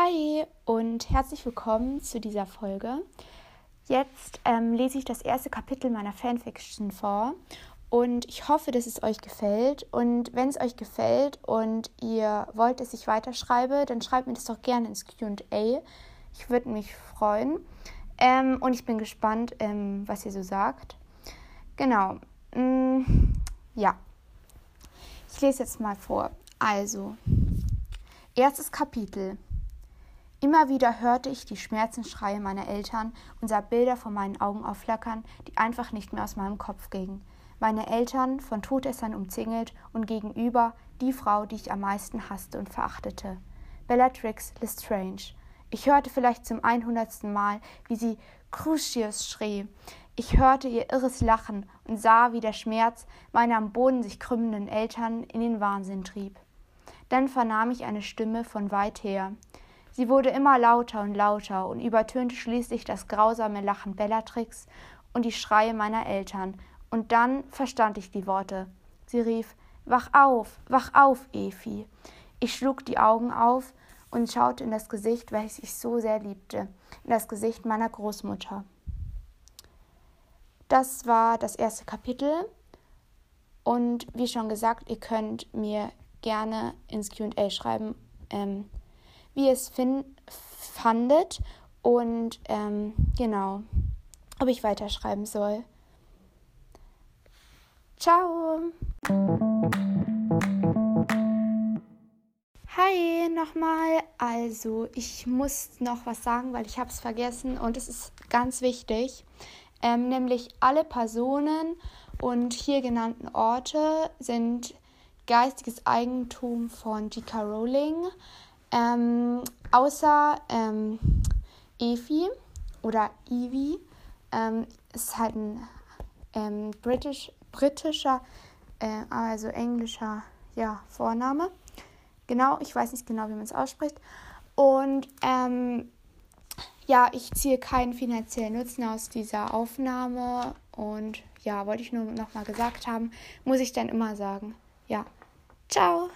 Hi und herzlich willkommen zu dieser Folge. Jetzt ähm, lese ich das erste Kapitel meiner Fanfiction vor und ich hoffe, dass es euch gefällt. Und wenn es euch gefällt und ihr wollt, dass ich weiterschreibe, dann schreibt mir das doch gerne ins QA. Ich würde mich freuen. Ähm, und ich bin gespannt, ähm, was ihr so sagt. Genau. Mm, ja. Ich lese jetzt mal vor. Also, erstes Kapitel. Immer wieder hörte ich die Schmerzensschreie meiner Eltern und sah Bilder vor meinen Augen aufflackern, die einfach nicht mehr aus meinem Kopf gingen. Meine Eltern, von Todessern umzingelt und gegenüber die Frau, die ich am meisten hasste und verachtete. Bellatrix Lestrange. Ich hörte vielleicht zum einhundertsten Mal, wie sie Crucius schrie. Ich hörte ihr irres Lachen und sah, wie der Schmerz meine am Boden sich krümmenden Eltern in den Wahnsinn trieb. Dann vernahm ich eine Stimme von weit her. Sie wurde immer lauter und lauter und übertönte schließlich das grausame Lachen Bellatrix und die Schreie meiner Eltern. Und dann verstand ich die Worte. Sie rief Wach auf, wach auf, Efi. Ich schlug die Augen auf und schaute in das Gesicht, welches ich so sehr liebte, in das Gesicht meiner Großmutter. Das war das erste Kapitel. Und wie schon gesagt, ihr könnt mir gerne ins QA schreiben, ähm, wie ihr es fandet und ähm, genau, ob ich weiterschreiben soll. Ciao! Hi nochmal. Also ich muss noch was sagen, weil ich habe es vergessen und es ist ganz wichtig. Ähm, nämlich alle Personen und hier genannten Orte sind geistiges Eigentum von J.K. Rowling. Ähm, außer ähm, Evi oder Evie ähm, ist halt ein ähm, British, britischer, äh, also englischer ja, Vorname. Genau, ich weiß nicht genau, wie man es ausspricht. Und ähm, ja, ich ziehe keinen finanziellen Nutzen aus dieser Aufnahme. Und ja, wollte ich nur nochmal gesagt haben, muss ich dann immer sagen. Ja, ciao.